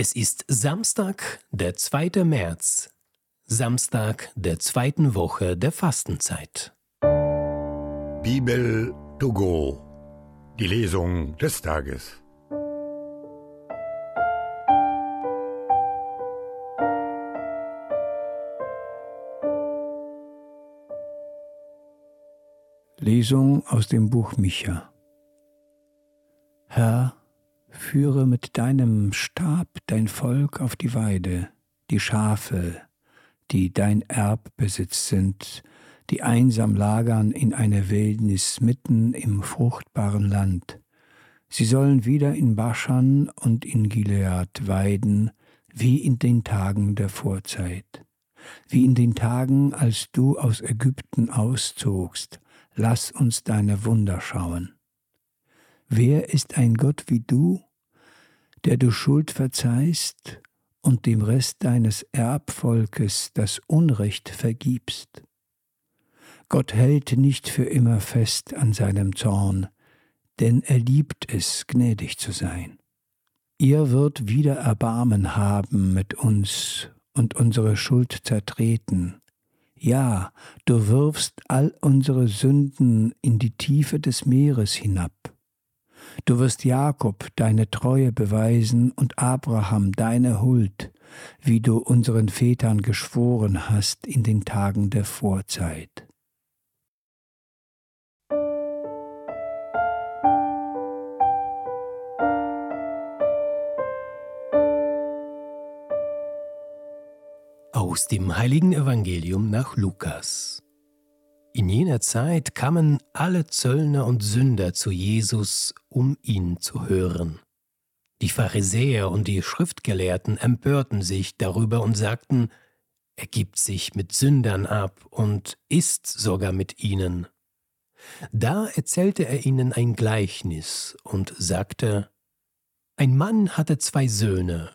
Es ist Samstag, der 2. März, Samstag der zweiten Woche der Fastenzeit. Bibel to go, die Lesung des Tages. Lesung aus dem Buch Micha. Herr, führe mit deinem Stab dein Volk auf die Weide, die Schafe, die dein Erbbesitz sind, die einsam lagern in einer Wildnis mitten im fruchtbaren Land. Sie sollen wieder in Baschan und in Gilead weiden, wie in den Tagen der Vorzeit, wie in den Tagen, als du aus Ägypten auszogst, lass uns deine Wunder schauen. Wer ist ein Gott wie du, der du Schuld verzeihst und dem Rest deines Erbvolkes das Unrecht vergibst? Gott hält nicht für immer fest an seinem Zorn, denn er liebt es, gnädig zu sein. Ihr wird wieder Erbarmen haben mit uns und unsere Schuld zertreten. Ja, du wirfst all unsere Sünden in die Tiefe des Meeres hinab. Du wirst Jakob deine Treue beweisen und Abraham deine Huld, wie du unseren Vätern geschworen hast in den Tagen der Vorzeit. Aus dem heiligen Evangelium nach Lukas. Jener Zeit kamen alle Zöllner und Sünder zu Jesus, um ihn zu hören. Die Pharisäer und die Schriftgelehrten empörten sich darüber und sagten, er gibt sich mit Sündern ab und isst sogar mit ihnen. Da erzählte er ihnen ein Gleichnis und sagte, Ein Mann hatte zwei Söhne.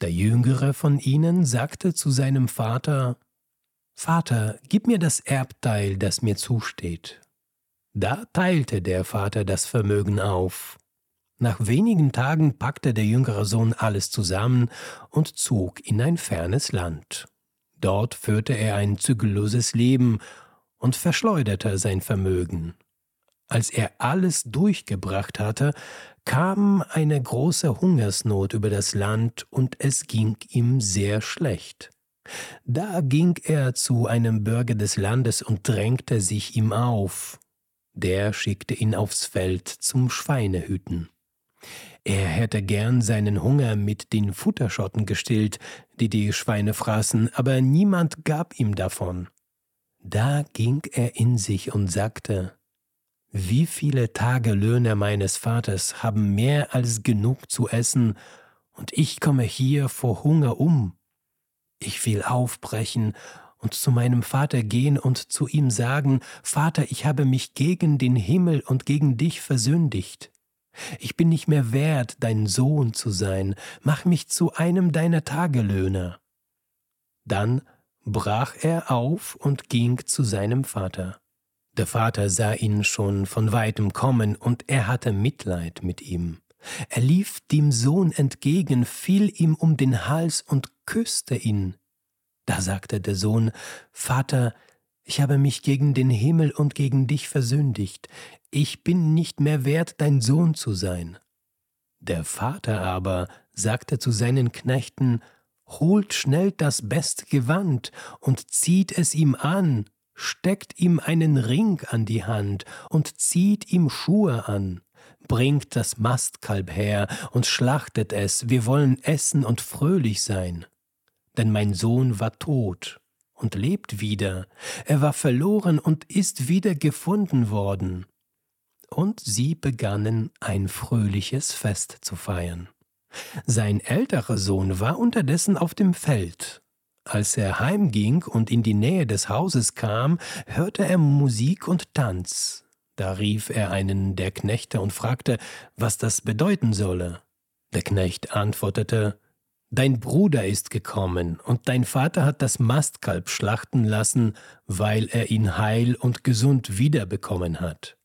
Der jüngere von ihnen sagte zu seinem Vater, Vater, gib mir das Erbteil, das mir zusteht. Da teilte der Vater das Vermögen auf. Nach wenigen Tagen packte der jüngere Sohn alles zusammen und zog in ein fernes Land. Dort führte er ein zügelloses Leben und verschleuderte sein Vermögen. Als er alles durchgebracht hatte, kam eine große Hungersnot über das Land und es ging ihm sehr schlecht. Da ging er zu einem Bürger des Landes und drängte sich ihm auf. Der schickte ihn aufs Feld zum Schweinehüten. Er hätte gern seinen Hunger mit den Futterschotten gestillt, die die Schweine fraßen, aber niemand gab ihm davon. Da ging er in sich und sagte, wie viele Tagelöhner meines Vaters haben mehr als genug zu essen, und ich komme hier vor Hunger um. Ich will aufbrechen und zu meinem Vater gehen und zu ihm sagen, Vater, ich habe mich gegen den Himmel und gegen dich versündigt. Ich bin nicht mehr wert, dein Sohn zu sein, mach mich zu einem deiner Tagelöhner. Dann brach er auf und ging zu seinem Vater. Der Vater sah ihn schon von weitem kommen, und er hatte Mitleid mit ihm. Er lief dem Sohn entgegen, fiel ihm um den Hals und küsste ihn. Da sagte der Sohn, Vater, ich habe mich gegen den Himmel und gegen dich versündigt, ich bin nicht mehr wert, dein Sohn zu sein. Der Vater aber sagte zu seinen Knechten, Holt schnell das beste Gewand und zieht es ihm an, steckt ihm einen Ring an die Hand und zieht ihm Schuhe an bringt das Mastkalb her und schlachtet es, wir wollen essen und fröhlich sein. Denn mein Sohn war tot und lebt wieder, er war verloren und ist wieder gefunden worden. Und sie begannen ein fröhliches Fest zu feiern. Sein älterer Sohn war unterdessen auf dem Feld. Als er heimging und in die Nähe des Hauses kam, hörte er Musik und Tanz, da rief er einen der Knechte und fragte, was das bedeuten solle. Der Knecht antwortete, Dein Bruder ist gekommen, und dein Vater hat das Mastkalb schlachten lassen, weil er ihn heil und gesund wiederbekommen hat.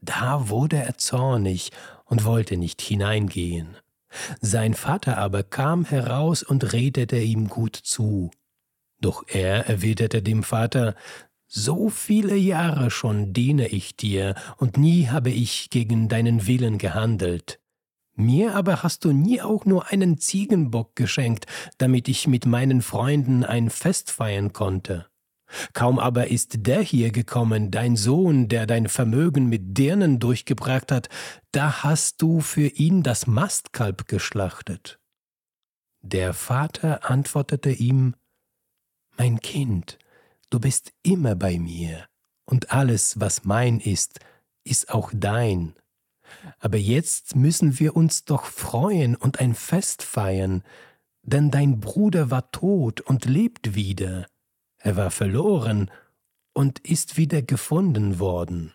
Da wurde er zornig und wollte nicht hineingehen. Sein Vater aber kam heraus und redete ihm gut zu. Doch er erwiderte dem Vater, So viele Jahre schon diene ich dir, und nie habe ich gegen deinen Willen gehandelt. Mir aber hast du nie auch nur einen Ziegenbock geschenkt, damit ich mit meinen Freunden ein Fest feiern konnte. Kaum aber ist der hier gekommen, dein Sohn, der dein Vermögen mit Dirnen durchgebracht hat, da hast du für ihn das Mastkalb geschlachtet. Der Vater antwortete ihm, Mein Kind, du bist immer bei mir, und alles, was mein ist, ist auch dein. Aber jetzt müssen wir uns doch freuen und ein Fest feiern, denn dein Bruder war tot und lebt wieder er war verloren und ist wieder gefunden worden.